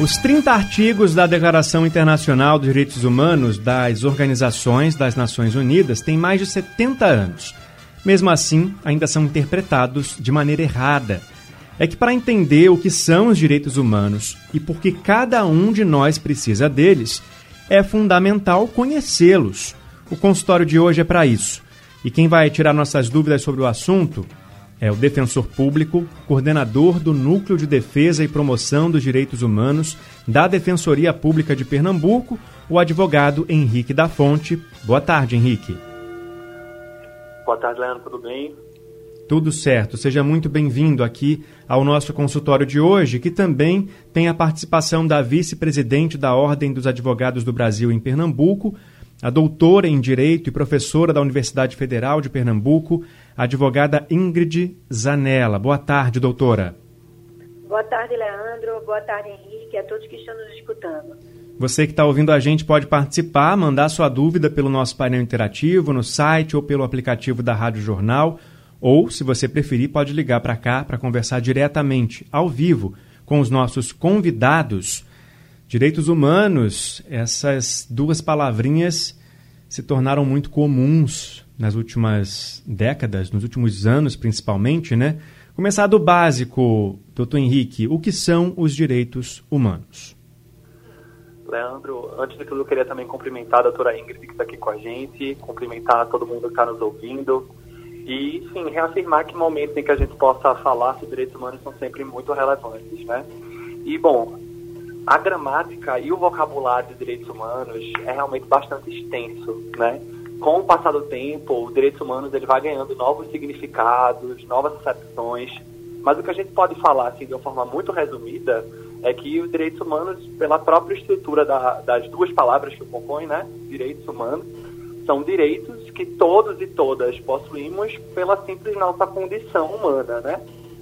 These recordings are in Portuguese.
Os 30 artigos da Declaração Internacional dos Direitos Humanos das Organizações das Nações Unidas têm mais de 70 anos. Mesmo assim, ainda são interpretados de maneira errada. É que para entender o que são os direitos humanos e por que cada um de nós precisa deles, é fundamental conhecê-los. O consultório de hoje é para isso. E quem vai tirar nossas dúvidas sobre o assunto é o defensor público, coordenador do Núcleo de Defesa e Promoção dos Direitos Humanos da Defensoria Pública de Pernambuco, o advogado Henrique da Fonte. Boa tarde, Henrique. Boa tarde, Leandro, tudo bem? Tudo certo. Seja muito bem-vindo aqui ao nosso consultório de hoje, que também tem a participação da vice-presidente da Ordem dos Advogados do Brasil em Pernambuco, a doutora em Direito e professora da Universidade Federal de Pernambuco, a advogada Ingrid Zanella. Boa tarde, doutora. Boa tarde, Leandro. Boa tarde, Henrique, a todos que estão nos escutando. Você que está ouvindo a gente pode participar, mandar sua dúvida pelo nosso painel interativo, no site ou pelo aplicativo da Rádio Jornal. Ou, se você preferir, pode ligar para cá para conversar diretamente, ao vivo, com os nossos convidados. Direitos humanos, essas duas palavrinhas se tornaram muito comuns nas últimas décadas, nos últimos anos principalmente, né? Começar do básico, doutor Henrique, o que são os direitos humanos? Leandro, antes de tudo eu queria também cumprimentar a doutora Ingrid que está aqui com a gente, cumprimentar todo mundo que está nos ouvindo e, sim, reafirmar que momentos em que a gente possa falar sobre direitos humanos são sempre muito relevantes, né? E, bom, a gramática e o vocabulário de direitos humanos é realmente bastante extenso, né? Com o passar do tempo, o direitos humanos ele vai ganhando novos significados, novas acepções, mas o que a gente pode falar assim de uma forma muito resumida é que os direitos humanos, pela própria estrutura da, das duas palavras que compõem, né, direitos humanos, são direitos que todos e todas possuímos pela simples nossa condição humana, né?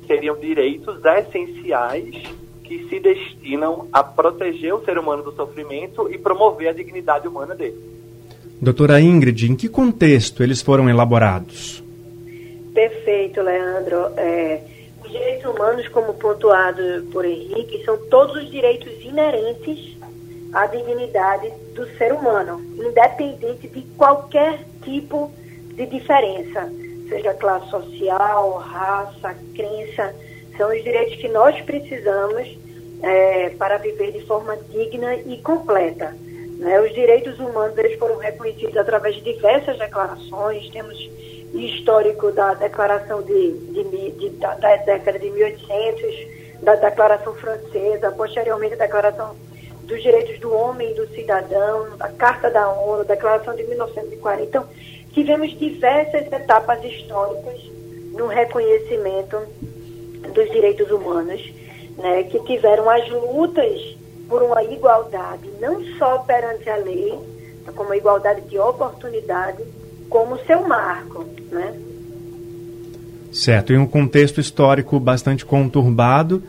Seriam direitos essenciais que se destinam a proteger o ser humano do sofrimento e promover a dignidade humana dele. Doutora Ingrid, em que contexto eles foram elaborados? Perfeito, Leandro. É, os direitos humanos, como pontuado por Henrique, são todos os direitos inerentes à dignidade do ser humano, independente de qualquer tipo de diferença, seja classe social, raça, crença, são os direitos que nós precisamos é, para viver de forma digna e completa. Né? Os direitos humanos eles foram reconhecidos através de diversas declarações. Temos histórico da declaração de, de, de da, da, década de 1800, da declaração francesa, posteriormente a declaração dos direitos do homem e do cidadão, a Carta da ONU, a declaração de 1940. Então, tivemos diversas etapas históricas no reconhecimento dos direitos humanos, né, que tiveram as lutas por uma igualdade, não só perante a lei, como a igualdade de oportunidade, como seu marco, né? Certo, em um contexto histórico bastante conturbado,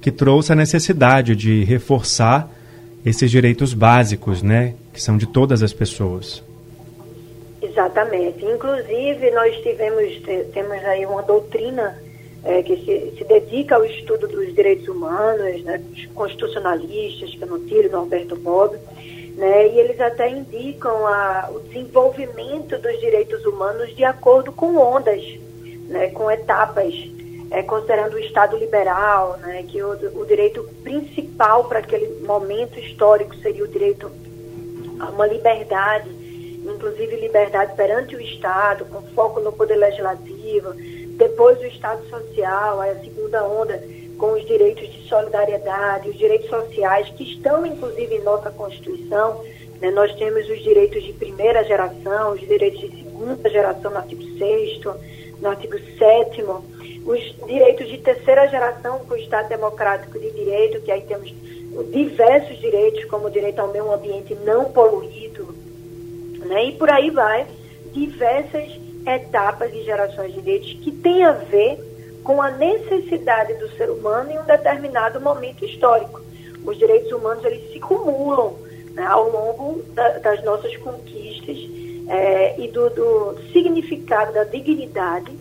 que trouxe a necessidade de reforçar esses direitos básicos, né, que são de todas as pessoas. Exatamente. Inclusive, nós tivemos, temos aí uma doutrina é, que se, se, dedica ao estudo dos direitos humanos, né, os constitucionalistas, Canotiro, Norberto Bob, né, e eles até indicam a, o desenvolvimento dos direitos humanos de acordo com ondas, né, com etapas, é, considerando o Estado liberal, né, que o, o direito principal para aquele momento histórico seria o direito a uma liberdade, inclusive liberdade perante o Estado, com foco no poder legislativo, depois o Estado Social, a segunda onda, com os direitos de solidariedade, os direitos sociais, que estão inclusive em nossa Constituição. Né? Nós temos os direitos de primeira geração, os direitos de segunda geração no artigo 6, no artigo 7, os direitos de terceira geração com o Estado Democrático de Direito, que aí temos diversos direitos, como o direito ao meio ambiente não poluído, né? e por aí vai, diversas etapas e gerações de direitos que tem a ver com a necessidade do ser humano em um determinado momento histórico. Os direitos humanos eles se cumulam né, ao longo da, das nossas conquistas é, e do, do significado da dignidade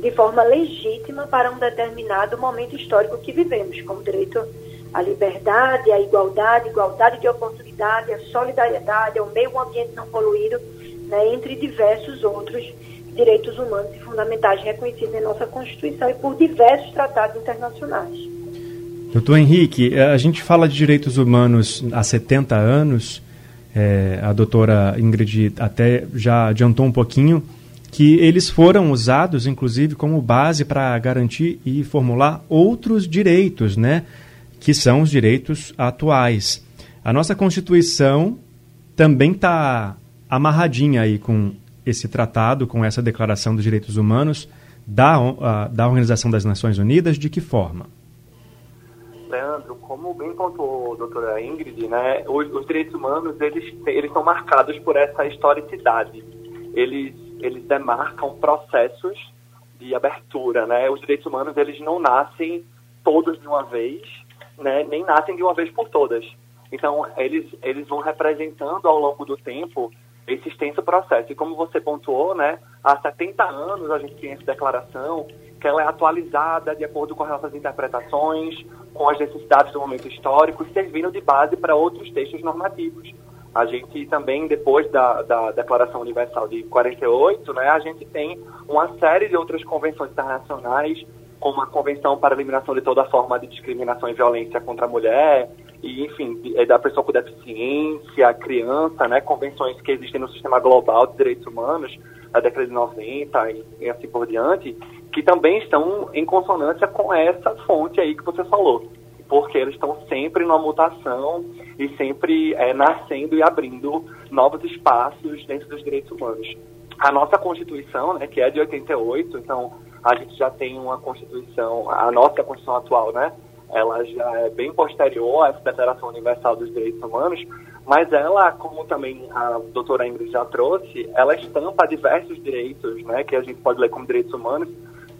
de forma legítima para um determinado momento histórico que vivemos, como direito à liberdade, à igualdade, igualdade de oportunidade, à solidariedade, ao meio ambiente não poluído, né, entre diversos outros direitos humanos e fundamentais reconhecidos em nossa Constituição e por diversos tratados internacionais. Doutor Henrique, a gente fala de direitos humanos há 70 anos, é, a doutora Ingrid até já adiantou um pouquinho, que eles foram usados, inclusive, como base para garantir e formular outros direitos, né? Que são os direitos atuais. A nossa Constituição também está amarradinha aí com esse tratado, com essa Declaração dos Direitos Humanos da, da Organização das Nações Unidas, de que forma? Leandro, como bem pontuou a doutora Ingrid, né, os, os direitos humanos eles, eles são marcados por essa historicidade. Eles eles demarcam processos de abertura, né? Os direitos humanos eles não nascem todos de uma vez, né? Nem nascem de uma vez por todas. Então eles eles vão representando ao longo do tempo esse extenso processo. E como você pontuou, né? Há 70 anos a gente tem essa declaração que ela é atualizada de acordo com as nossas interpretações, com as necessidades do momento histórico, servindo de base para outros textos normativos. A gente também, depois da, da Declaração Universal de 48, né, a gente tem uma série de outras convenções internacionais, como a Convenção para a Eliminação de Toda Forma de Discriminação e Violência contra a Mulher, e, enfim, é da pessoa com deficiência, criança, né, convenções que existem no sistema global de direitos humanos, a década de 90 e, e assim por diante, que também estão em consonância com essa fonte aí que você falou porque eles estão sempre numa mutação e sempre é, nascendo e abrindo novos espaços dentro dos direitos humanos. A nossa Constituição, né, que é de 88, então a gente já tem uma Constituição, a nossa Constituição atual, né, ela já é bem posterior essa Declaração Universal dos Direitos Humanos, mas ela, como também a doutora Ingrid já trouxe, ela estampa diversos direitos, né, que a gente pode ler como direitos humanos,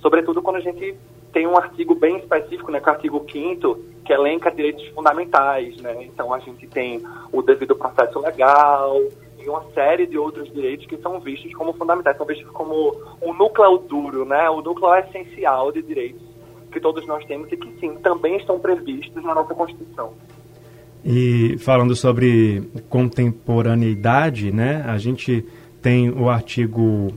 sobretudo quando a gente tem um artigo bem específico, né, que é o artigo 5 que elenca direitos fundamentais, né? Então a gente tem o devido processo legal e uma série de outros direitos que são vistos como fundamentais, são vistos como o núcleo duro, né? O núcleo essencial de direitos que todos nós temos e que sim, também estão previstos na nossa Constituição. E falando sobre contemporaneidade, né? A gente tem o artigo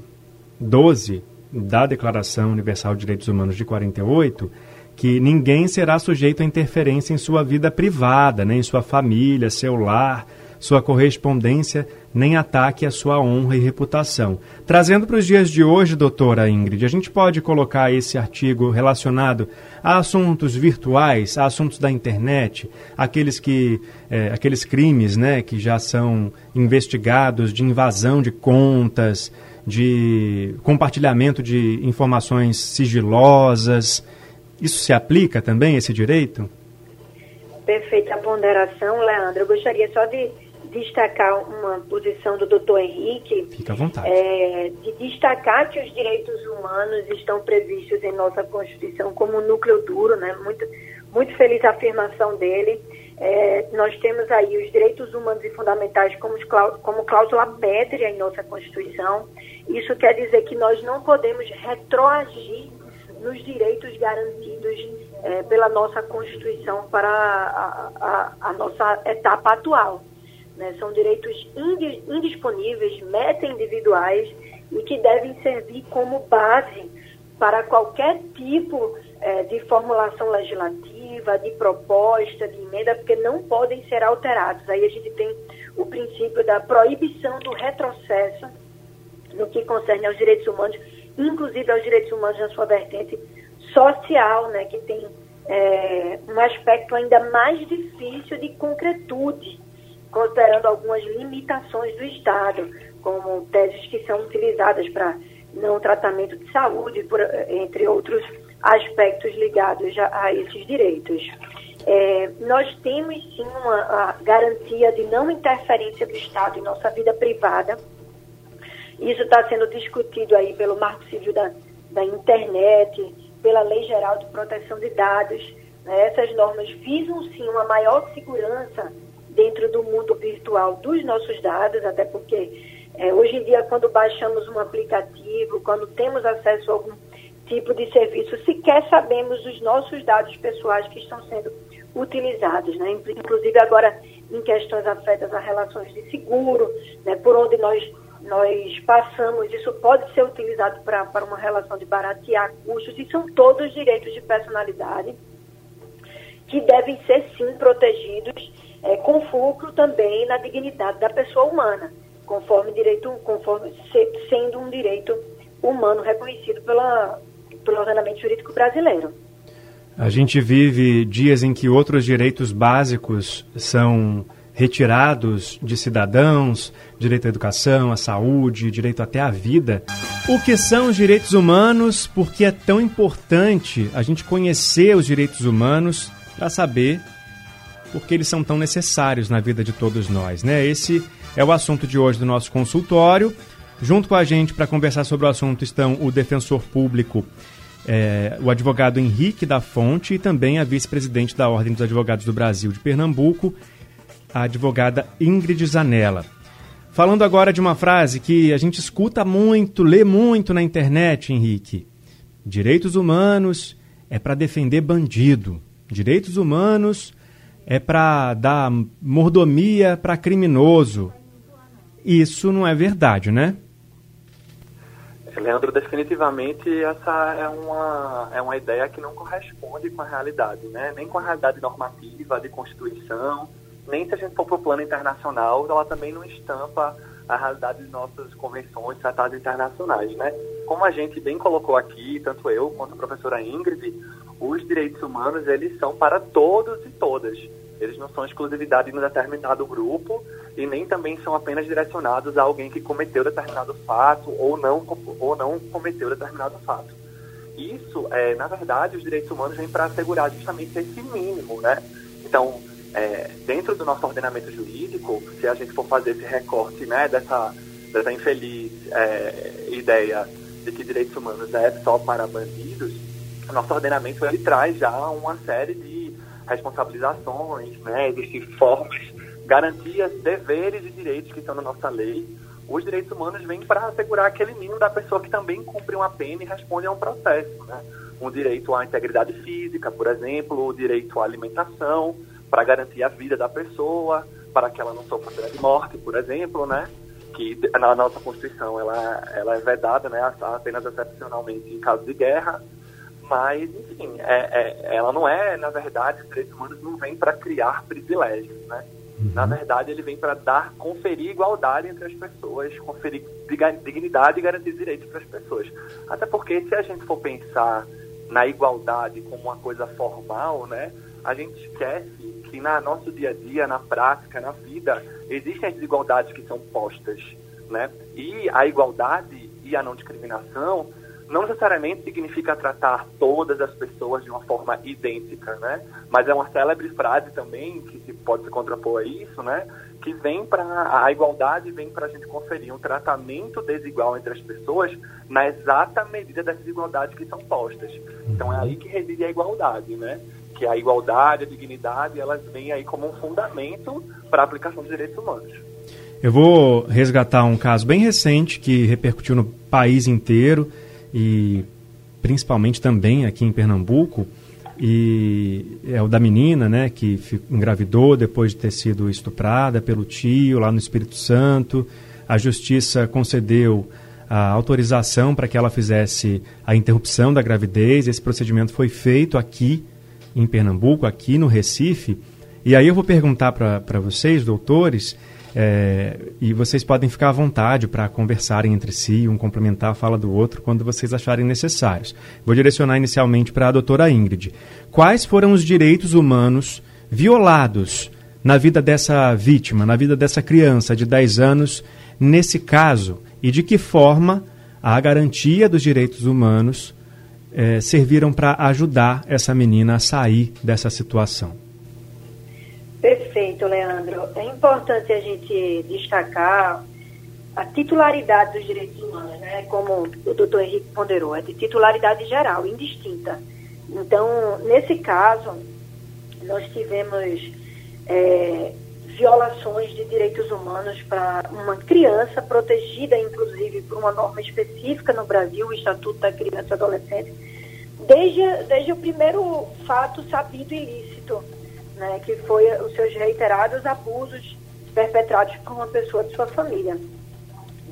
12 da Declaração Universal de Direitos Humanos de 48, que ninguém será sujeito a interferência em sua vida privada, nem em sua família, seu lar, sua correspondência, nem ataque à sua honra e reputação. Trazendo para os dias de hoje, doutora Ingrid, a gente pode colocar esse artigo relacionado a assuntos virtuais, a assuntos da internet, aqueles que é, aqueles crimes né, que já são investigados de invasão de contas, de compartilhamento de informações sigilosas. Isso se aplica também, esse direito? Perfeita ponderação, Leandro. Eu gostaria só de destacar uma posição do doutor Henrique. Fica à vontade. É, de destacar que os direitos humanos estão previstos em nossa Constituição como núcleo duro, né? Muito, muito feliz a afirmação dele. É, nós temos aí os direitos humanos e fundamentais como, como cláusula pétrea em nossa Constituição. Isso quer dizer que nós não podemos retroagir nos direitos garantidos é, pela nossa Constituição para a, a, a nossa etapa atual. Né? São direitos indisponíveis, meta-individuais e que devem servir como base para qualquer tipo é, de formulação legislativa, de proposta, de emenda, porque não podem ser alterados. Aí a gente tem o princípio da proibição do retrocesso no que concerne aos direitos humanos, inclusive aos direitos humanos na sua vertente social, né, que tem é, um aspecto ainda mais difícil de concretude, considerando algumas limitações do Estado, como teses que são utilizadas para não tratamento de saúde, por, entre outros aspectos ligados a, a esses direitos. É, nós temos sim uma garantia de não interferência do Estado em nossa vida privada, Isso está sendo discutido aí pelo Marco Civil da, da Internet, pela Lei Geral de Proteção de Dados. Né? Essas normas visam sim uma maior segurança dentro do mundo virtual dos nossos dados, até porque é, hoje em dia, quando baixamos um aplicativo, quando temos acesso a algum tipo de serviço, sequer sabemos os nossos dados pessoais que estão sendo utilizados, né? inclusive agora em questões afetas a relações de seguro, né? por onde nós, nós passamos, isso pode ser utilizado para uma relação de baratear custos, e são todos direitos de personalidade que devem ser sim protegidos é, fulcro também na dignidade da pessoa humana, conforme direito, conforme se, sendo um direito humano reconhecido pela, pelo ordenamento jurídico brasileiro. A gente vive dias em que outros direitos básicos são retirados de cidadãos, direito à educação, à saúde, direito até à vida. O que são os direitos humanos? Porque é tão importante a gente conhecer os direitos humanos para saber porque eles são tão necessários na vida de todos nós, né? Esse é o assunto de hoje do nosso consultório. Junto com a gente para conversar sobre o assunto estão o defensor público, é, o advogado Henrique da Fonte e também a vice-presidente da Ordem dos Advogados do Brasil de Pernambuco, a advogada Ingrid Zanella. Falando agora de uma frase que a gente escuta muito, lê muito na internet, Henrique. Direitos humanos é para defender bandido. Direitos humanos é para dar mordomia para criminoso. Isso não é verdade, né? Leandro, definitivamente essa é uma, é uma ideia que não corresponde com a realidade, né? Nem com a realidade normativa, de Constituição, nem se a gente for para o plano internacional, ela também não estampa a realidade de nossas convenções, tratados internacionais, né? Como a gente bem colocou aqui, tanto eu quanto a professora Ingrid, os direitos humanos, eles são para todos e todas. Eles não são exclusividade de um determinado grupo e nem também são apenas direcionados a alguém que cometeu determinado fato ou não, ou não cometeu determinado fato. Isso, é, na verdade, os direitos humanos vêm para assegurar justamente esse mínimo, né? Então, é, dentro do nosso ordenamento jurídico, se a gente for fazer esse recorte né, dessa, dessa infeliz é, ideia de que direitos humanos é só para bandidos, o nosso ordenamento ele traz já uma série de responsabilizações, né, existem formas, garantias, deveres e direitos que estão na nossa lei. Os direitos humanos vêm para assegurar aquele mínimo da pessoa que também cumpre uma pena e responde a um processo. Né? Um direito à integridade física, por exemplo, o direito à alimentação, para garantir a vida da pessoa, para que ela não sofra pena de morte, por exemplo, né? que na nossa Constituição ela, ela é vedada né, apenas excepcionalmente em caso de guerra, mas, enfim, é, é, ela não é, na verdade, os direitos humanos não vêm para criar privilégios, né? Uhum. Na verdade, ele vem para dar, conferir igualdade entre as pessoas, conferir dignidade e garantir direitos para as pessoas. Até porque, se a gente for pensar na igualdade como uma coisa formal, né? A gente esquece que na nosso dia a dia, na prática, na vida, existem as desigualdades que são postas, né? E a igualdade e a não discriminação não necessariamente significa tratar todas as pessoas de uma forma idêntica, né? Mas é uma célebre frase também que se pode se contrapor a isso, né? Que vem para a igualdade vem para a gente conferir um tratamento desigual entre as pessoas na exata medida das desigualdades que são postas. Então é aí que reside a igualdade, né? Que a igualdade, a dignidade, elas vêm aí como um fundamento para a aplicação dos direitos humanos. Eu vou resgatar um caso bem recente que repercutiu no país inteiro e principalmente também aqui em Pernambuco, e é o da menina, né, que engravidou depois de ter sido estuprada pelo tio lá no Espírito Santo. A justiça concedeu a autorização para que ela fizesse a interrupção da gravidez. Esse procedimento foi feito aqui em Pernambuco, aqui no Recife. E aí eu vou perguntar para vocês, doutores, é, e vocês podem ficar à vontade para conversarem entre si, um complementar a fala do outro quando vocês acharem necessários. Vou direcionar inicialmente para a doutora Ingrid. Quais foram os direitos humanos violados na vida dessa vítima, na vida dessa criança de 10 anos, nesse caso? E de que forma a garantia dos direitos humanos é, serviram para ajudar essa menina a sair dessa situação? Perfeito, Leandro. É importante a gente destacar a titularidade dos direitos humanos, né, como o doutor Henrique ponderou, é de titularidade geral, indistinta. Então, nesse caso, nós tivemos é, violações de direitos humanos para uma criança protegida, inclusive, por uma norma específica no Brasil, o Estatuto da Criança e Adolescente, desde, desde o primeiro fato sabido ilícito, né, que foi os seus reiterados abusos perpetrados por uma pessoa de sua família.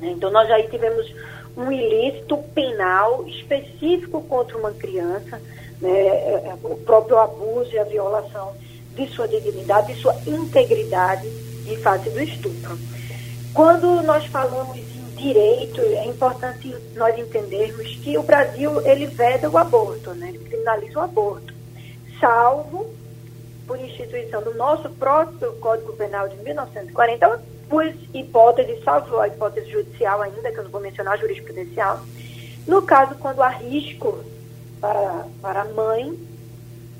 Então, nós aí tivemos um ilícito penal específico contra uma criança, né, é, o próprio abuso e a violação de sua dignidade, de sua integridade em face do estupro. Quando nós falamos em direito, é importante nós entendermos que o Brasil ele veda o aborto, né? ele criminaliza o aborto, salvo por instituição do nosso próprio Código Penal de 1940, por hipótese, salvo a hipótese judicial ainda, que eu não vou mencionar, jurisprudencial, no caso quando há risco para, para a mãe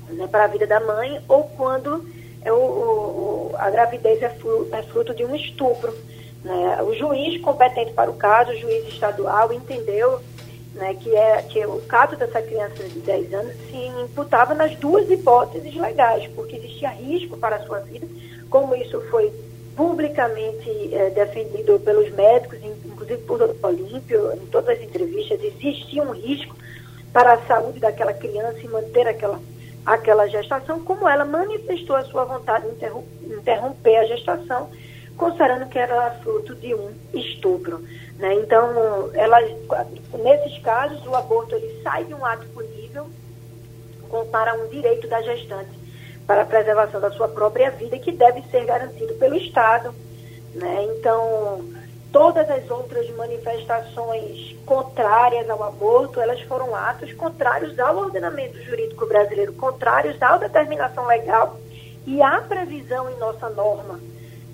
né, para a vida da mãe, ou quando é o, o, a gravidez é é fruto de um estupro. Né? O juiz competente para o caso, o juiz estadual, entendeu né, que, é, que o caso dessa criança de 10 anos se imputava nas duas hipóteses legais, porque existia risco para a sua vida, como isso foi publicamente é, defendido pelos médicos, inclusive por Olímpio, em todas as entrevistas, existia um risco para a saúde daquela criança e manter aquela aquela gestação, como ela manifestou a sua vontade de interromper a gestação, considerando que era fruto de um estupro. Né? Então, ela, nesses casos, o aborto ele sai de um ato punível para um direito da gestante para a preservação da sua própria vida, que deve ser garantido pelo Estado. Né? Então, Todas as outras manifestações contrárias ao aborto, elas foram atos contrários ao ordenamento jurídico brasileiro, contrários à determinação legal e à previsão em nossa norma,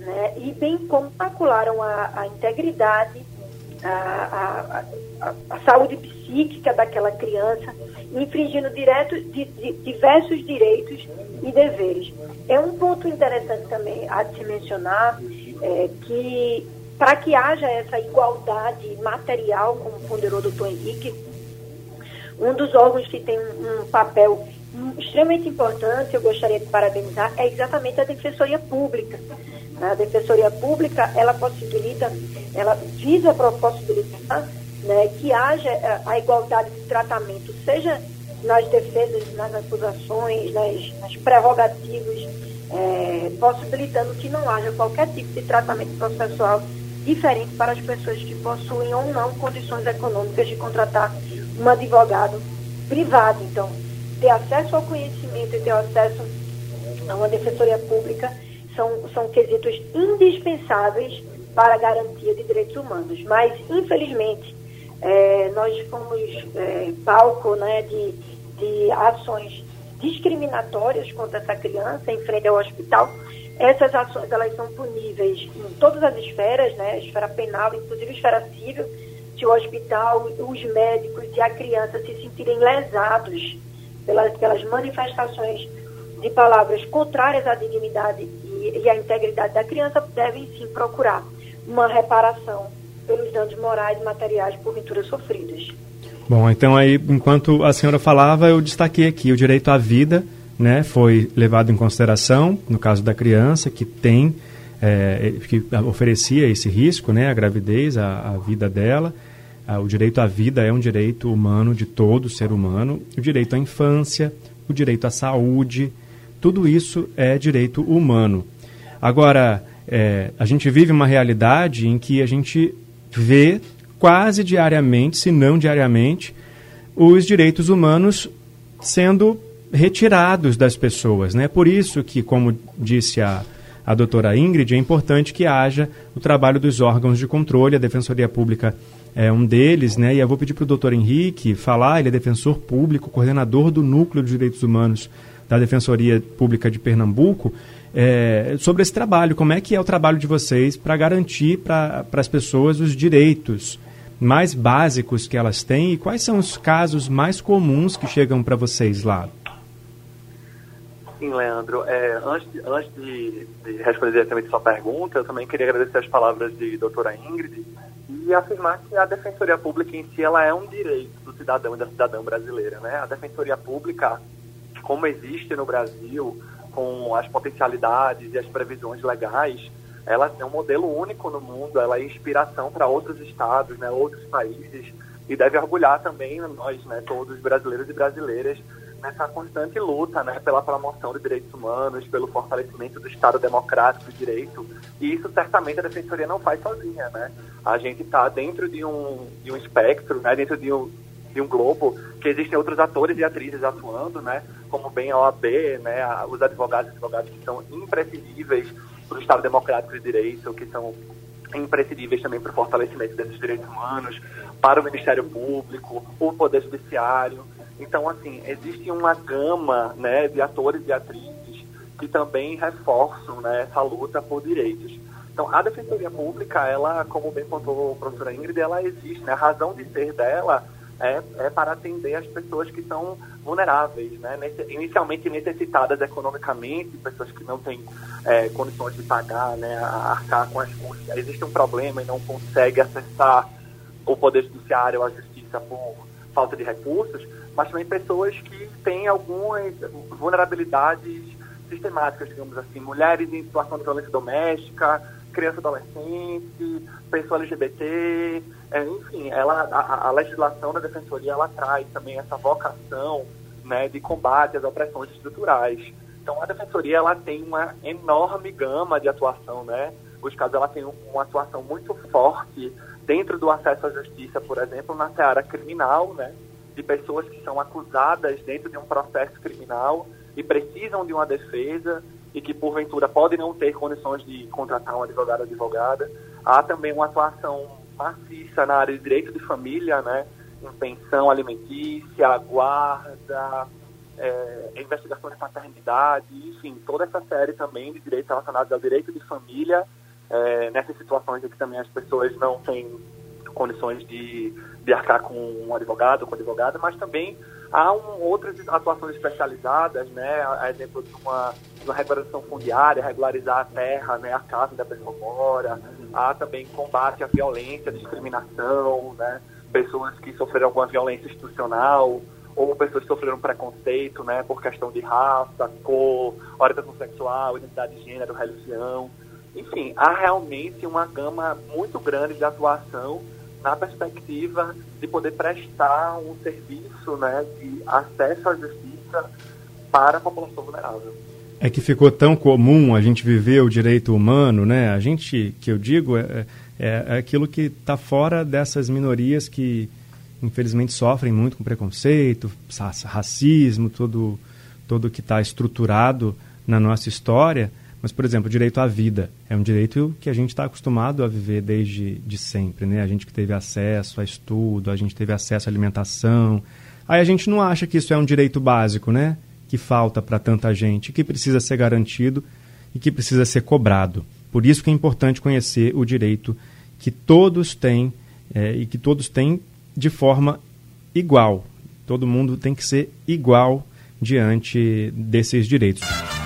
né? e bem como macularam a, a integridade, a, a, a, saúde psíquica daquela criança, infringindo direto, diversos direitos e deveres. É um ponto interessante também a se mencionar é, que para que haja essa igualdade material, como ponderou o doutor Henrique, um dos órgãos que tem um, papel extremamente importante, eu gostaria de parabenizar, é exatamente a Defensoria Pública. A Defensoria Pública, ela possibilita, ela visa possibilitar né, que haja a igualdade de tratamento, seja nas defesas, nas acusações, nas, nas prerrogativas, é, possibilitando que não haja qualquer tipo de tratamento processual diferente para as pessoas que possuem ou não condições econômicas de contratar um advogado privado. Então, ter acesso ao conhecimento e ter acesso a uma defensoria pública são, são quesitos indispensáveis para a garantia de direitos humanos. Mas, infelizmente, é, nós fomos é, palco né, de, de ações discriminatórias contra essa criança em frente ao hospital essas ações elas são puníveis em todas as esferas, né? Esfera penal, inclusive esfera civil, se o hospital, os médicos e a criança se sentirem lesados pelas, pelas manifestações de palavras contrárias à dignidade e, e à integridade da criança, devem sim procurar uma reparação pelos danos morais e materiais porventura sofridos. Bom, então aí, enquanto a senhora falava, eu destaquei aqui o direito à vida, né, foi levado em consideração no caso da criança que tem é, que oferecia esse risco, né, a gravidez, a, a vida dela. O direito à vida é um direito humano de todo ser humano. O direito à infância, o direito à saúde, tudo isso é direito humano. Agora, é, a gente vive uma realidade em que a gente vê quase diariamente, se não diariamente, os direitos humanos sendo retirados das pessoas. Né? Por isso que, como disse a, a doutora Ingrid, é importante que haja o trabalho dos órgãos de controle, a Defensoria Pública é um deles, né? E eu vou pedir para o doutor Henrique falar, ele é defensor público, coordenador do Núcleo de Direitos Humanos da Defensoria Pública de Pernambuco, é, sobre esse trabalho. Como é que é o trabalho de vocês para garantir para as pessoas os direitos mais básicos que elas têm e quais são os casos mais comuns que chegam para vocês lá? Sim, Leandro. É, antes, antes de, de, responder diretamente sua pergunta, eu também queria agradecer as palavras de doutora Ingrid e afirmar que a defensoria pública em si ela é um direito do cidadão e da cidadã brasileira, né? A defensoria pública, como existe no Brasil, com as potencialidades e as previsões legais, ela é um modelo único no mundo, ela é inspiração para outros estados, né, outros países e deve orgulhar também nós, né, todos brasileiros e brasileiras nessa constante luta né, pela promoção de direitos humanos, pelo fortalecimento do Estado democrático de direito. E isso certamente a Defensoria não faz sozinha. Né? A gente está dentro de um, de um espectro, né, dentro de um, de um globo, que existem outros atores e atrizes atuando, né, como bem a OAB, né, os advogados e advogadas que são imprescindíveis para o Estado democrático de direito, que são imprescindíveis também para o fortalecimento desses direitos humanos, para o Ministério Público, o Poder Judiciário. Então, assim, existe uma gama né, de atores e atrizes que também reforçam né, essa luta por direitos. Então, a Defensoria Pública, ela, como bem pontuou a professora Ingrid, ela existe. Né? A razão de ser dela é, é, para atender as pessoas que são vulneráveis, né? inicialmente necessitadas economicamente, pessoas que não têm é, condições de pagar, né, arcar com as custas. Existe um problema e não consegue acessar o Poder Judiciário, a Justiça por falta de recursos, mas também pessoas que têm algumas vulnerabilidades sistemáticas, digamos assim, mulheres em situação de violência doméstica, criança adolescente, pessoa LGBT, é, enfim, ela, a, a, legislação da defensoria ela traz também essa vocação né, de combate às opressões estruturais. Então a defensoria ela tem uma enorme gama de atuação, né? Os casos ela tem uma atuação muito forte dentro do acesso à justiça, por exemplo, na seara criminal, né? De pessoas que são acusadas dentro de um processo criminal e precisam de uma defesa e que porventura podem não ter condições de contratar um advogado ou advogada. Há também uma atuação maciça na área de direito de família, né? Em pensão alimentícia, guarda, é, investigação de paternidade, enfim, toda essa série também de direitos relacionados ao direito de família, é, nessas situações em que também as pessoas não têm condições de, de arcar com um advogado com advogada, mas também há um, outras atuações especializadas, né, a exemplo de uma, de uma fundiária, regularizar a terra, né, a casa da pessoa mora, há também combate à violência, à discriminação, né, pessoas que sofreram alguma violência institucional, ou pessoas que sofreram preconceito, né, por questão de raça, cor, orientação sexual, identidade de gênero, religião. Enfim, há realmente uma gama muito grande de atuação na perspectiva de poder prestar um serviço né, de acesso à justiça para a população vulnerável. É que ficou tão comum a gente viver o direito humano, né? A gente, que eu digo, é, é, é aquilo que está fora dessas minorias que infelizmente sofrem muito com preconceito, racismo, todo, todo que está estruturado na nossa história. Mas, por exemplo, o direito à vida é um direito que a gente está acostumado a viver desde de sempre, né? A gente que teve acesso a estudo, a gente teve acesso à alimentação. Aí a gente não acha que isso é um direito básico, né? Que falta para tanta gente, que precisa ser garantido e que precisa ser cobrado. Por isso que é importante conhecer o direito que todos têm é, e que todos têm de forma igual. Todo mundo tem que ser igual diante desses direitos.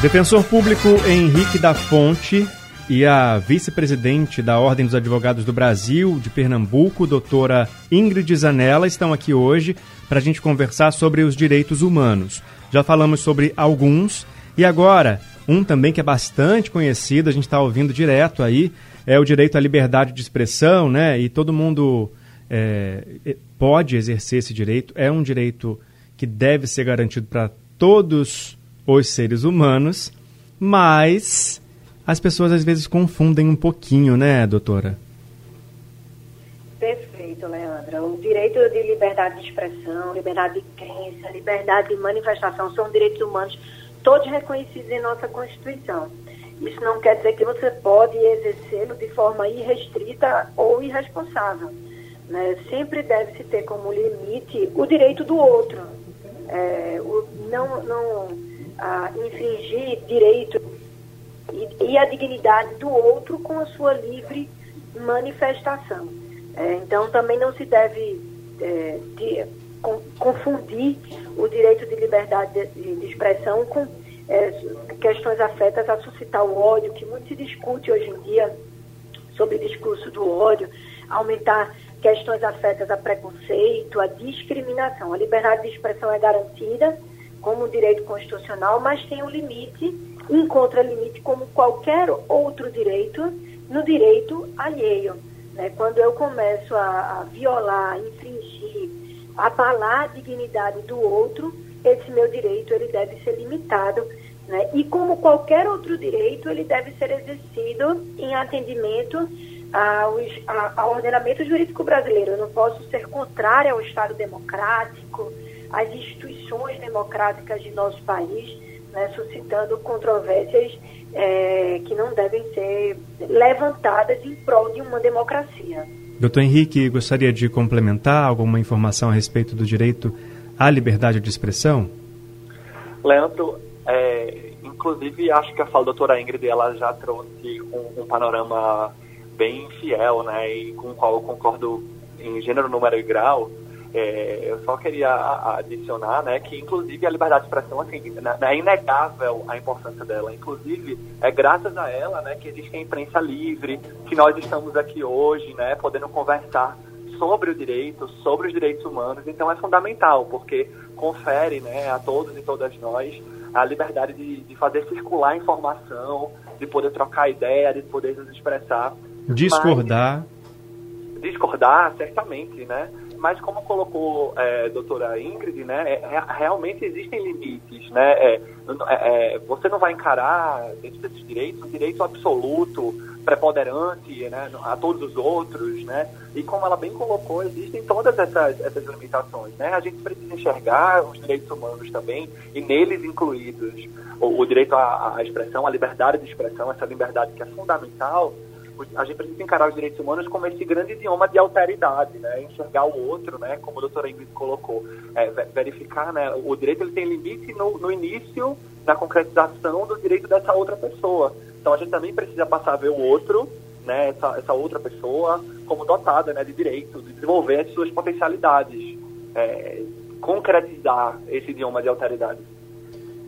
Defensor público Henrique da Fonte e a vice-presidente da Ordem dos Advogados do Brasil, de Pernambuco, doutora Ingrid Zanella, estão aqui hoje para a gente conversar sobre os direitos humanos. Já falamos sobre alguns e agora um também que é bastante conhecido, a gente está ouvindo direto aí, é o direito à liberdade de expressão, né? E todo mundo é, pode exercer esse direito, é um direito que deve ser garantido para todos os seres humanos, mas as pessoas às vezes confundem um pouquinho, né, doutora? Perfeito, Leandra. O direito de liberdade de expressão, liberdade de crença, liberdade de manifestação são direitos humanos todos reconhecidos em nossa Constituição. Isso não quer dizer que você pode exercê-lo de forma irrestrita ou irresponsável. Né? Sempre deve se ter como limite o direito do outro. É, o, não não a, infringir direito e, e, a dignidade do outro com a sua livre manifestação. É, então, também não se deve é, de, com, confundir o direito de liberdade de, de expressão com é, questões afetas a suscitar o ódio, que muito se discute hoje em dia sobre o discurso do ódio, aumentar questões afetas a preconceito, a discriminação. A liberdade de expressão é garantida como direito constitucional, mas tem um limite, encontra limite como qualquer outro direito no direito alheio. Né? Quando eu começo a, a violar, infringir, abalar a dignidade do outro, esse meu direito ele deve ser limitado. Né? E como qualquer outro direito, ele deve ser exercido em atendimento aos, ao ordenamento jurídico brasileiro. Eu não posso ser contrária ao Estado democrático, às instituições democráticas de nosso país, né, suscitando controvérsias é, que não devem ser levantadas em prol de uma democracia. Doutor Henrique, gostaria de complementar alguma informação a respeito do direito à liberdade de expressão? Leandro, é, inclusive acho que a fala da doutora Ingrid ela já trouxe um, um panorama bem fiel, né, e com o qual eu concordo em gênero, número e grau, é, eu só queria adicionar, né, que inclusive a liberdade de expressão, assim, né, é inegável a importância dela. Inclusive, é graças a ela, né, que existe a imprensa livre, que nós estamos aqui hoje, né, podendo conversar sobre o direito, sobre os direitos humanos. Então é fundamental, porque confere, né, a todos e todas nós a liberdade de, de fazer circular informação, de poder trocar ideia, de poder nos expressar Discordar. Mas, discordar, certamente, né? Mas como colocou é, a doutora Ingrid, né, é, é, realmente existem limites, né? É, é, é, você não vai encarar dentro desses direitos um direito absoluto, preponderante, né, a todos os outros, né? E como ela bem colocou, existem todas essas, essas limitações, né? A gente precisa enxergar os direitos humanos também e neles incluídos o, o direito à, à expressão, a liberdade de expressão, essa liberdade que é fundamental a gente precisa encarar os direitos humanos como esse grande idioma de alteridade, né? Enxergar o outro, né? Como a doutora Ingrid colocou, é, verificar, né? O direito ele tem limite no, no início, na concretização do direito dessa outra pessoa. Então a gente também precisa passar a ver o outro, né? Essa, essa outra pessoa como dotada, né? De direito, de desenvolver as suas potencialidades, é, concretizar esse idioma de alteridade.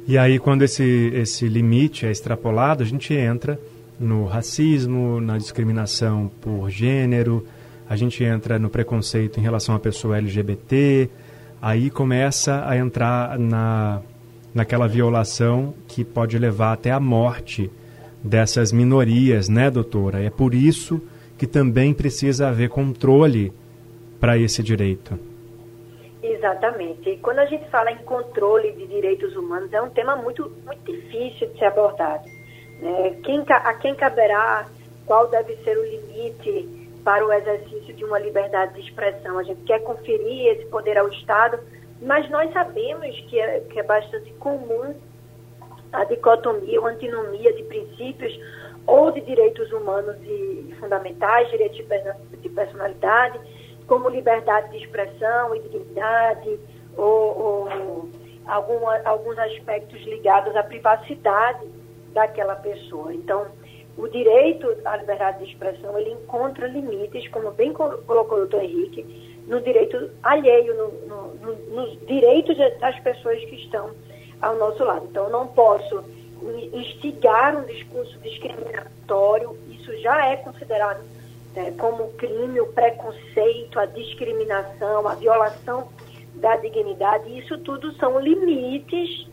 E aí quando esse esse limite é extrapolado, a gente entra no racismo, na discriminação por gênero, a gente entra no preconceito em relação à pessoa LGBT, aí começa a entrar na, naquela violação que pode levar até a morte dessas minorias, né, doutora? É por isso que também precisa haver controle para esse direito. Exatamente. E quando a gente fala em controle de direitos humanos, é um tema muito, muito difícil de ser abordado. Né? Quem, a quem caberá, qual deve ser o limite para o exercício de uma liberdade de expressão. A gente quer conferir esse poder ao Estado, mas nós sabemos que é, que é bastante comum a dicotomia ou antinomia de princípios ou de direitos humanos e fundamentais, direitos de personalidade, como liberdade de expressão e dignidade, ou, ou algum, alguns aspectos ligados à privacidade daquela pessoa. Então, o direito à liberdade de expressão, ele encontra limites, como bem colocou o doutor Henrique, no direito alheio, no, no, no, nos direitos das pessoas que estão ao nosso lado. Então, não posso instigar um discurso discriminatório, isso já é considerado né, como crime, o preconceito, a discriminação, a violação da dignidade, isso tudo são limites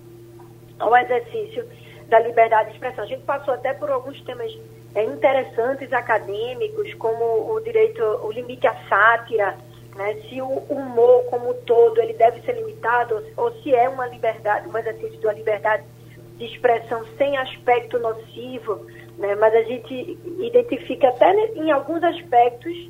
ao exercício da liberdade de expressão. A gente passou até por alguns temas é, interessantes acadêmicos, como o direito, o limite à sátira, né? se o humor como todo ele deve ser limitado ou, se é uma liberdade, um exercício uma liberdade de expressão sem aspecto nocivo, né? mas a gente identifica até em alguns aspectos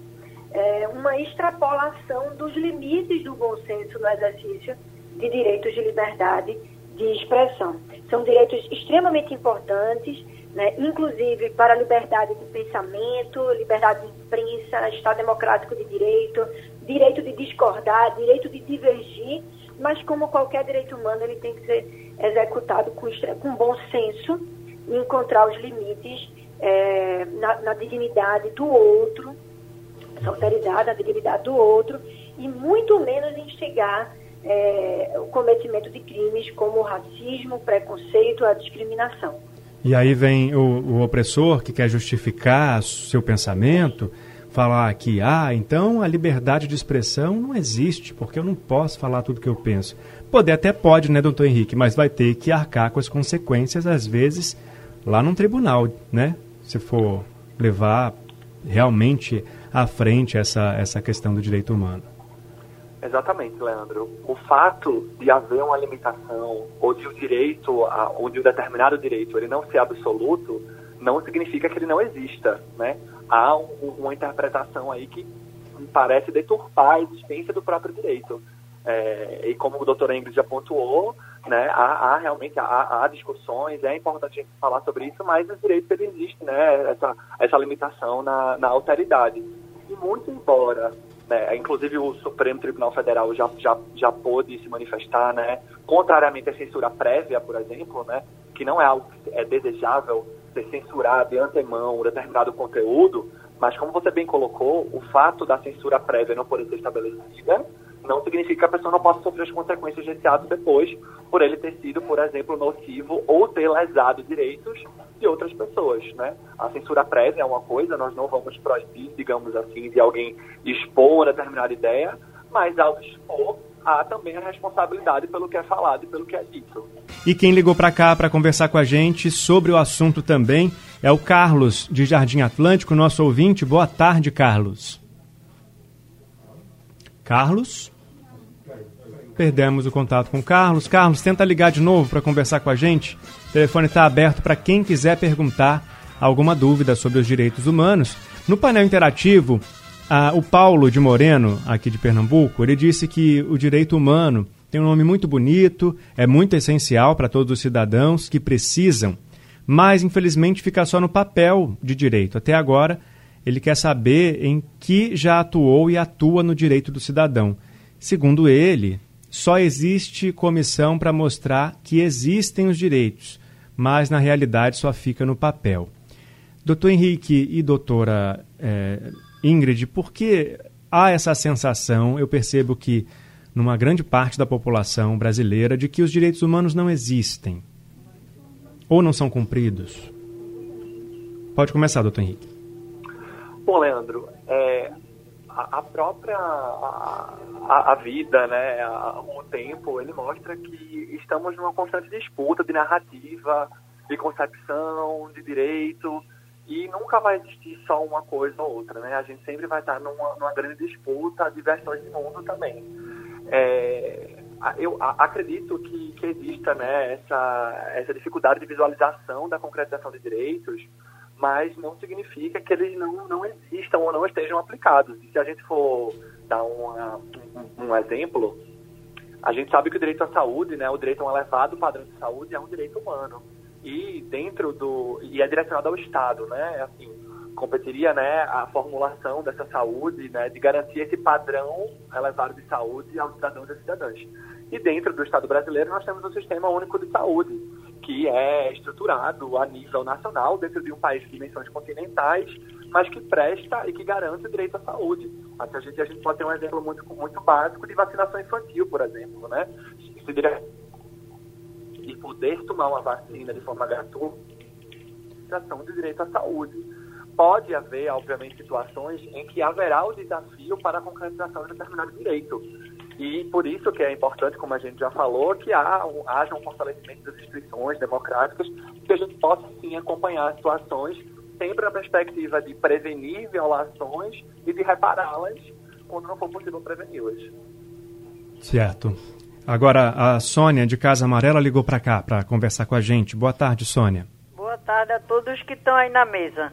é, uma extrapolação dos limites do bom senso no exercício de direitos de liberdade de expressão. São direitos extremamente importantes, né, inclusive para a liberdade de pensamento, liberdade de imprensa, Estado democrático de direito, direito de discordar, direito de divergir, mas como qualquer direito humano, ele tem que ser executado com, com bom senso e encontrar os limites é, na, na dignidade do outro, essa alteridade, a dignidade do outro, e muito menos instigar é, o cometimento de crimes como o racismo, o preconceito, a discriminação. E aí vem o, o opressor que quer justificar seu pensamento, falar que, ah, então a liberdade de expressão não existe, porque eu não posso falar tudo que eu penso. Poder até pode, né, doutor Henrique, mas vai ter que arcar com as consequências, às vezes, lá num tribunal, né? Se for levar realmente à frente essa, essa questão do direito humano. Exatamente, Leandro. O fato de haver uma limitação ou de o um direito, ou de um determinado direito, ele não ser absoluto, não significa que ele não exista, né? Há um, uma interpretação aí que parece deturpar a existência do próprio direito. É, e como o doutor Ingrid já pontuou, né, há, há realmente há, há, discussões, é importante a gente falar sobre isso, mas os direitos ele existe, né, essa, essa limitação na, na alteridade. E muito embora, né, inclusive o Supremo Tribunal Federal já, já, já pôde se manifestar, né, contrariamente à censura prévia, por exemplo, né, que não é algo que é desejável ser censurado de antemão determinado conteúdo, mas como você bem colocou, o fato da censura prévia não poder ser estabelecida não significa que a pessoa não possa sofrer as consequências desse ato depois, por ele ter sido, por exemplo, nocivo ou ter lesado direitos de outras pessoas, né? A censura prévia é uma coisa, nós não vamos proibir, digamos assim, de alguém expor uma determinada ideia, mas ao expor, há também a responsabilidade pelo que é falado e pelo que é dito. E quem ligou para cá para conversar com a gente sobre o assunto também é o Carlos, de Jardim Atlântico, nosso ouvinte. Boa tarde, Carlos. Carlos? Perdemos o contato com o Carlos. Carlos, tenta ligar de novo para conversar com a gente. O telefone está aberto para quem quiser perguntar alguma dúvida sobre os direitos humanos. No painel interativo, o Paulo de Moreno, aqui de Pernambuco, ele disse que o direito humano tem um nome muito bonito, é muito essencial para todos os cidadãos que precisam, mas infelizmente fica só no papel de direito. Até agora, ele quer saber em que já atuou e atua no direito do cidadão. Segundo ele, só existe comissão para mostrar que existem os direitos, mas na realidade só fica no papel. Doutor Henrique e doutora é, Ingrid, por que há essa sensação, eu percebo que numa grande parte da população brasileira de que os direitos humanos não existem ou não são cumpridos? Pode começar, doutor Henrique. Bom, Leandro, é, a, própria a, a, vida, né, o tempo, ele mostra que estamos numa constante disputa de narrativa, de concepção, de direito, e nunca vai existir só uma coisa ou outra, né? A gente sempre vai estar numa, numa grande disputa de versões de mundo também. É, eu acredito que, que exista né, essa, essa dificuldade de visualização da concretização de direitos, mas não significa que eles não, não existam ou não estejam aplicados. E se a gente for dar uma, um, um, exemplo, a gente sabe que o direito à saúde, né, o direito a um elevado padrão de saúde é um direito humano. E dentro do. e é direcionado ao Estado, né? Assim, competiria né, a formulação dessa saúde, né, de garantir esse padrão elevado de saúde aos cidadãos e cidadãs. E dentro do Estado brasileiro nós temos o Sistema Único de Saúde, que é estruturado a nível nacional, dentro de um país de dimensões continentais, mas que presta e que garante o direito à saúde. Até a gente, a gente pode ter um exemplo muito, muito básico de vacinação infantil, por exemplo, né? E poder tomar uma vacina de forma gratuita, de direito à saúde pode haver, obviamente, situações em que haverá o desafio para a concretização de determinado direito. E por isso que é importante, como a gente já falou, que há, haja um fortalecimento das instituições democráticas, que a gente possa, sim, acompanhar situações sempre na perspectiva de prevenir violações e de repará-las quando não for possível preveni-las. Certo. Agora, a Sônia, de Casa Amarela, ligou para cá para conversar com a gente. Boa tarde, Sônia. Boa tarde a todos que estão aí na mesa.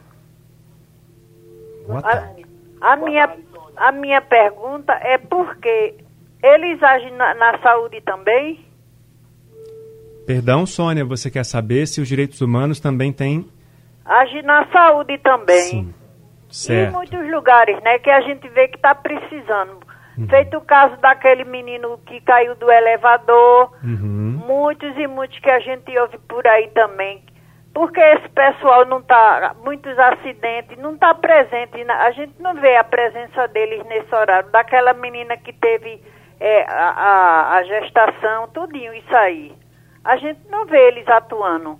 Boa tarde. A, a minha, a minha pergunta é por que eles agem na, na saúde também? Perdão, Sônia, você quer saber se os direitos humanos também têm... Agem na saúde também. Sim, certo. Em muitos lugares, né, que a gente vê que está precisando. Uhum. Feito o caso daquele menino que caiu do elevador, uhum. muitos e muitos que a gente ouve por aí também, porque esse pessoal não está, muitos acidentes, não está presente, a gente não vê a presença deles nesse horário, daquela menina que teve é, a, a, gestação, tudinho, isso aí. A gente não vê eles atuando.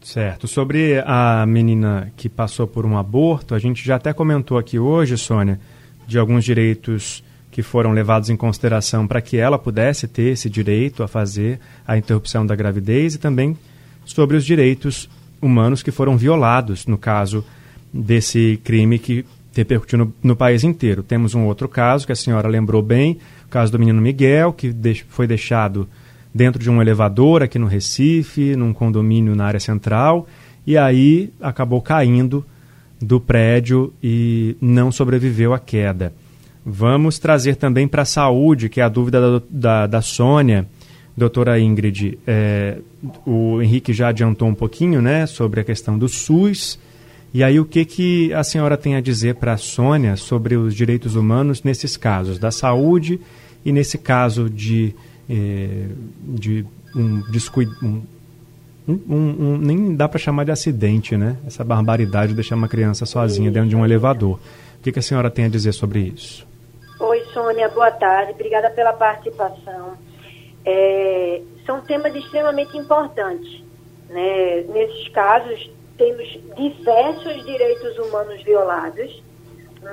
Certo. Sobre a menina que passou por um aborto, a gente já até comentou aqui hoje, Sônia, de alguns direitos que foram levados em consideração para que ela pudesse ter esse direito a fazer a interrupção da gravidez e também sobre os direitos humanos que foram violados no caso desse crime que repercutiu no, no país inteiro. Temos um outro caso que a senhora lembrou bem, o caso do menino Miguel, que foi deixado dentro de um elevador aqui no Recife, num condomínio na área central, e aí acabou caindo do prédio e não sobreviveu à queda. Vamos trazer também para a saúde, que é a dúvida da, da, da Sônia, doutora Ingrid. É, o Henrique já adiantou um pouquinho né, sobre a questão do SUS. E aí, o que, que a senhora tem a dizer para a Sônia sobre os direitos humanos nesses casos, da saúde e nesse caso de, eh, de um descuido. Um, um, um, nem dá para chamar de acidente, né? Essa barbaridade de deixar uma criança sozinha dentro de um elevador. O que, que a senhora tem a dizer sobre isso? Oi, Sônia, boa tarde. Obrigada pela participação. É, são temas extremamente importantes. Né? Nesses casos, temos diversos direitos humanos violados,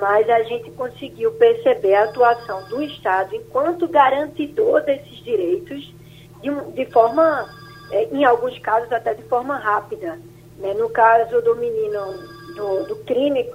mas a gente conseguiu perceber a atuação do Estado enquanto garantidor desses direitos de, de forma, é, em alguns casos, até de forma rápida. Né? No caso do menino, do, do crime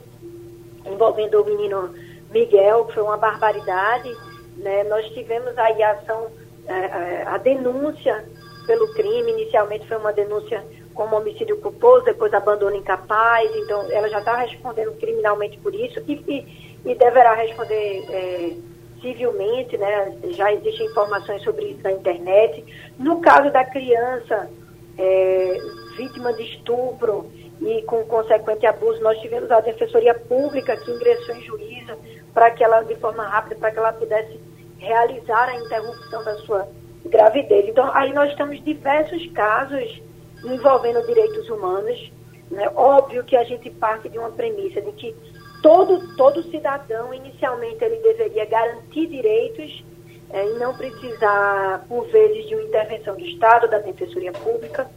envolvendo o menino Miguel, que foi uma barbaridade, né? nós tivemos aí a ação, a, é, é, a denúncia pelo crime, inicialmente foi uma denúncia como homicídio culposo, depois abandono incapaz, então ela já está respondendo criminalmente por isso e, e, e deverá responder é, civilmente, né? Já existem informações sobre isso na internet. No caso da criança é, vítima de estupro e com consequente abuso, nós tivemos a Defensoria Pública que ingressou em juízo para que ela, de forma rápida, para que ela pudesse realizar a interrupção da sua gravidez. Então, aí nós temos diversos casos envolvendo direitos humanos. Né? Óbvio que a gente parte de uma premissa de que todo, todo cidadão, inicialmente, ele deveria garantir direitos é, e não precisar, por vezes, de uma intervenção do Estado, da Defensoria Pública.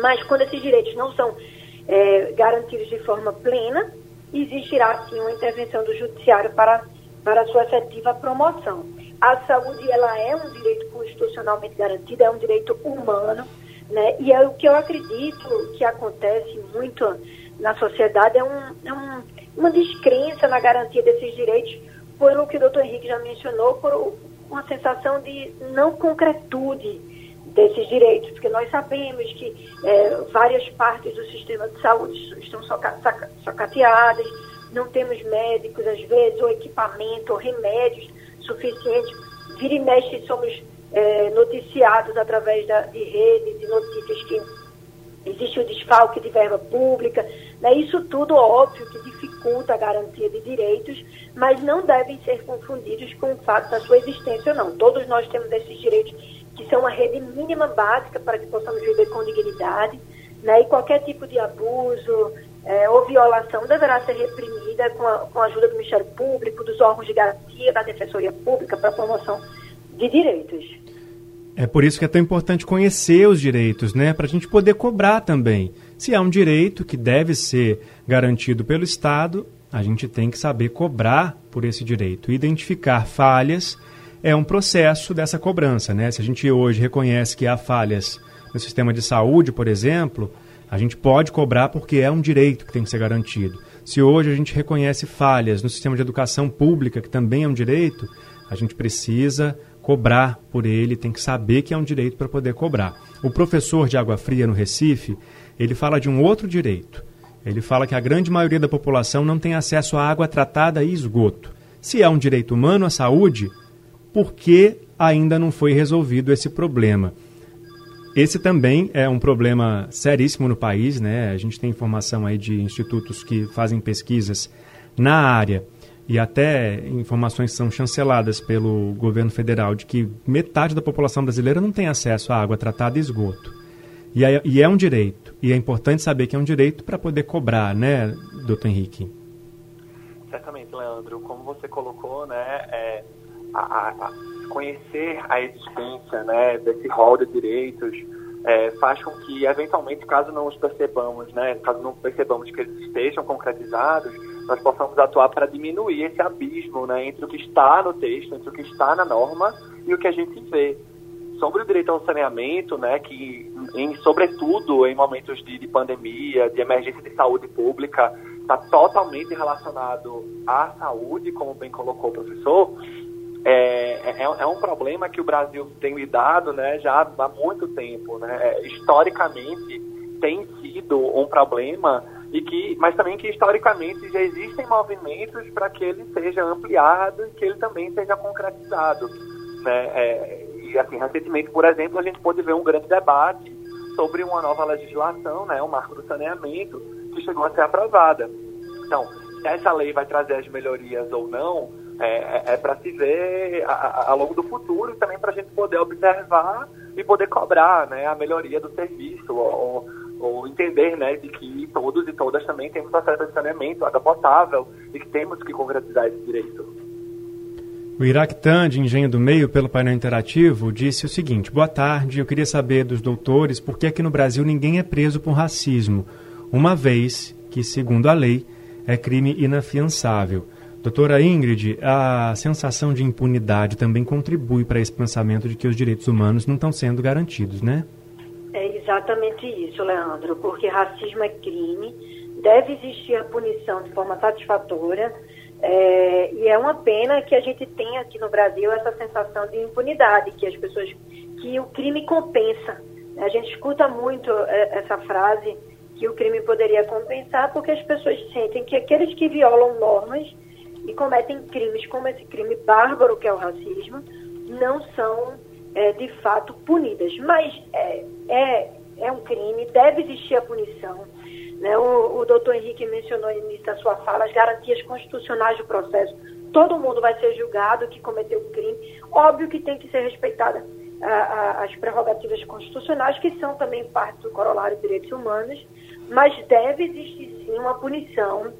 Mas quando esses direitos não são é, garantidos de forma plena, existirá, sim, uma intervenção do Judiciário para, para sua efetiva promoção. A saúde, ela é um direito constitucionalmente garantido, é um direito humano, né? E é o que eu acredito que acontece muito na sociedade é, um, é um, uma descrença na garantia desses direitos, pelo que o doutor Henrique já mencionou, por uma sensação de não concretude desses direitos, porque nós sabemos que é, várias partes do sistema de saúde estão socateadas, não temos médicos, às vezes, ou equipamento, ou remédios suficientes. Vira e mexe, somos é, noticiados através da, de redes e notícias que existe o desfalque de verba pública. Né? Isso tudo, óbvio, que dificulta a garantia de direitos, mas não devem ser confundidos com o fato da sua existência ou não. Todos nós temos esses direitos que são uma rede mínima básica para que possamos viver com dignidade, né? e qualquer tipo de abuso é, ou violação deverá ser reprimida com a, com a ajuda do Ministério Público, dos órgãos de garantia, da Defensoria Pública para a promoção de direitos. É por isso que é tão importante conhecer os direitos, né? Para a gente poder cobrar também. Se há um direito que deve ser garantido pelo Estado, a gente tem que saber cobrar por esse direito. Identificar falhas é um processo dessa cobrança, né? Se a gente hoje reconhece que há falhas no sistema de saúde, por exemplo, a gente pode cobrar porque é um direito que tem que ser garantido. Se hoje a gente reconhece falhas no sistema de educação pública, que também é um direito, a gente precisa cobrar por ele, tem que saber que é um direito para poder cobrar. O professor de Água Fria no Recife, ele fala de um outro direito. Ele fala que a grande maioria da população não tem acesso à água tratada e esgoto. Se é um direito humano à saúde, por que ainda não foi resolvido esse problema? Esse também é um problema seríssimo no país, né? A gente tem informação aí de institutos que fazem pesquisas na área e até informações são chanceladas pelo governo federal de que metade da população brasileira não tem acesso à água tratada e esgoto. E é, e é um direito. E é importante saber que é um direito para poder cobrar, né, doutor Henrique? Certamente, Leandro. Como você colocou, né, é, a, a conhecer a existência né, desse rol de direitos é, faz com que, eventualmente, caso não os percebamos, né, caso não percebamos que eles estejam concretizados, nós possamos atuar para diminuir esse abismo né, entre o que está no texto, entre o que está na norma e o que a gente vê. Sobre o direito ao saneamento, né, que, em, sobretudo em momentos de, de pandemia, de emergência de saúde pública, está totalmente relacionado à saúde, como bem colocou o professor, é, é, é, um problema que o Brasil tem lidado né, já há muito tempo. Né? É, historicamente tem sido um problema e que, mas também que historicamente já existem movimentos para que ele seja ampliado e que ele também seja concretizado. Né? É, e assim, recentemente, por exemplo, a gente pôde ver um grande debate sobre uma nova legislação, né, o marco do saneamento, que chegou a ser aprovada. Então, se essa lei vai trazer as melhorias ou não, é, é, é para se ver ao longo do futuro e também para a gente poder observar e poder cobrar né, a melhoria do serviço ou, ou, entender né, de que todos e todas também temos acesso a saneamento, água potável e que temos que concretizar esse direito. O Iractan, de Engenho do Meio, pelo painel interativo, disse o seguinte: Boa tarde, eu queria saber dos doutores por que aqui no Brasil ninguém é preso por racismo, uma vez que, segundo a lei, é crime inafiançável. Doutora Ingrid, a sensação de impunidade também contribui para esse pensamento de que os direitos humanos não estão sendo garantidos, né? Exatamente isso, Leandro, porque racismo é crime, deve existir a punição de forma satisfatória, é, e é uma pena que a gente tenha aqui no Brasil essa sensação de impunidade, que as pessoas, que o crime compensa. A gente escuta muito é, essa frase que o crime poderia compensar, porque as pessoas sentem que aqueles que violam normas e cometem crimes como esse crime bárbaro que é o racismo, não são é, de fato punidas. Mas é, é, é um crime, deve existir a punição. Né? O, o doutor Henrique mencionou no início da sua fala as garantias constitucionais do processo. Todo mundo vai ser julgado que cometeu o crime. Óbvio que tem que ser respeitada a, a, as prerrogativas constitucionais, que são também parte do corolário de direitos humanos, mas deve existir sim uma punição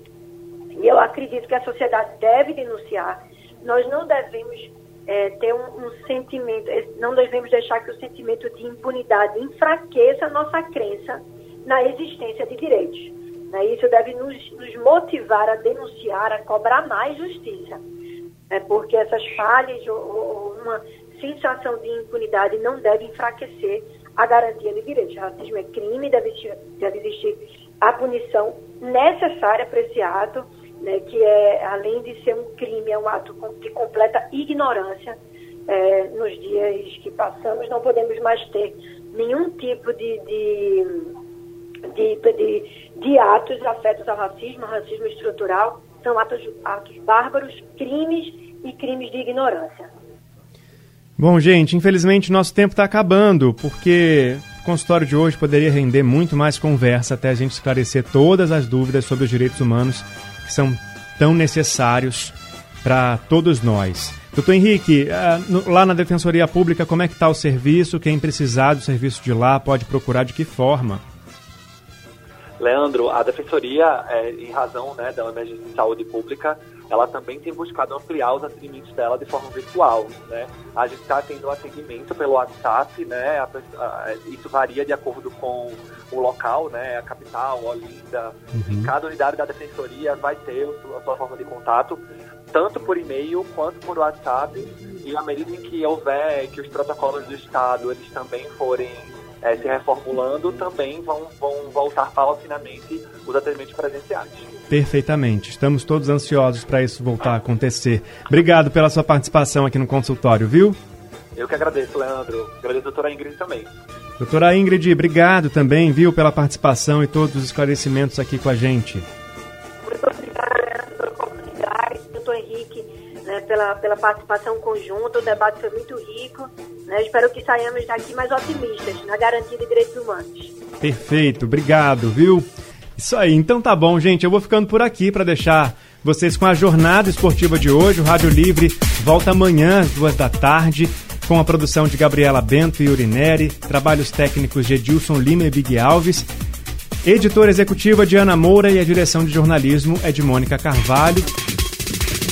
e eu acredito que a sociedade deve denunciar. Nós não devemos é, ter um, um, sentimento, é, não devemos deixar que o sentimento de impunidade enfraqueça a nossa crença na existência de direitos. Né? Isso deve nos, nos, motivar a denunciar, a cobrar mais justiça. É porque essas falhas ou, ou uma sensação de impunidade não deve enfraquecer a garantia de direitos. Racismo é crime, deve existir, deve existir a punição necessária para esse ato né, que é, além de ser um crime, é um ato de completa ignorância. É, nos dias que passamos, não podemos mais ter nenhum tipo de, de, de, de, de atos afetos ao racismo, racismo estrutural. São atos, atos bárbaros, crimes e crimes de ignorância. Bom, gente, infelizmente nosso tempo está acabando, porque o consultório de hoje poderia render muito mais conversa até a gente esclarecer todas as dúvidas sobre os direitos humanos são tão necessários para todos nós. Doutor Henrique, ah, lá na Defensoria Pública, como é que está o serviço? Quem precisar do serviço de lá pode procurar de que forma? Leandro, a Defensoria, é, em razão né, da emergência de saúde pública, ela também tem buscado ampliar os atendimentos dela de forma virtual. Né? A gente está tendo atendimento pelo WhatsApp, né? A, a, isso varia de acordo com o local, né? a capital, Olinda. Uhum. Cada unidade da defensoria vai ter a sua forma de contato, tanto por e-mail quanto por WhatsApp. E à medida em que houver, que os protocolos do Estado eles também forem é, se reformulando, também vão, vão voltar paulatinamente os atendimentos presenciais. Perfeitamente. Estamos todos ansiosos para isso voltar a acontecer. Obrigado pela sua participação aqui no consultório, viu? Eu que agradeço, Leandro. Agradeço a doutora Ingrid também. Doutora Ingrid, obrigado também, viu, pela participação e todos os esclarecimentos aqui com a gente. Pela, pela participação conjunta. O debate foi muito rico. Né? Espero que saiamos daqui mais otimistas na garantia de direitos humanos. Perfeito, obrigado, viu? Isso aí, então tá bom, gente. Eu vou ficando por aqui para deixar vocês com a jornada esportiva de hoje. O Rádio Livre volta amanhã às duas da tarde com a produção de Gabriela Bento e Urineri, trabalhos técnicos de Edilson Lima e Big Alves, editora executiva de Ana Moura e a direção de jornalismo é de Mônica Carvalho.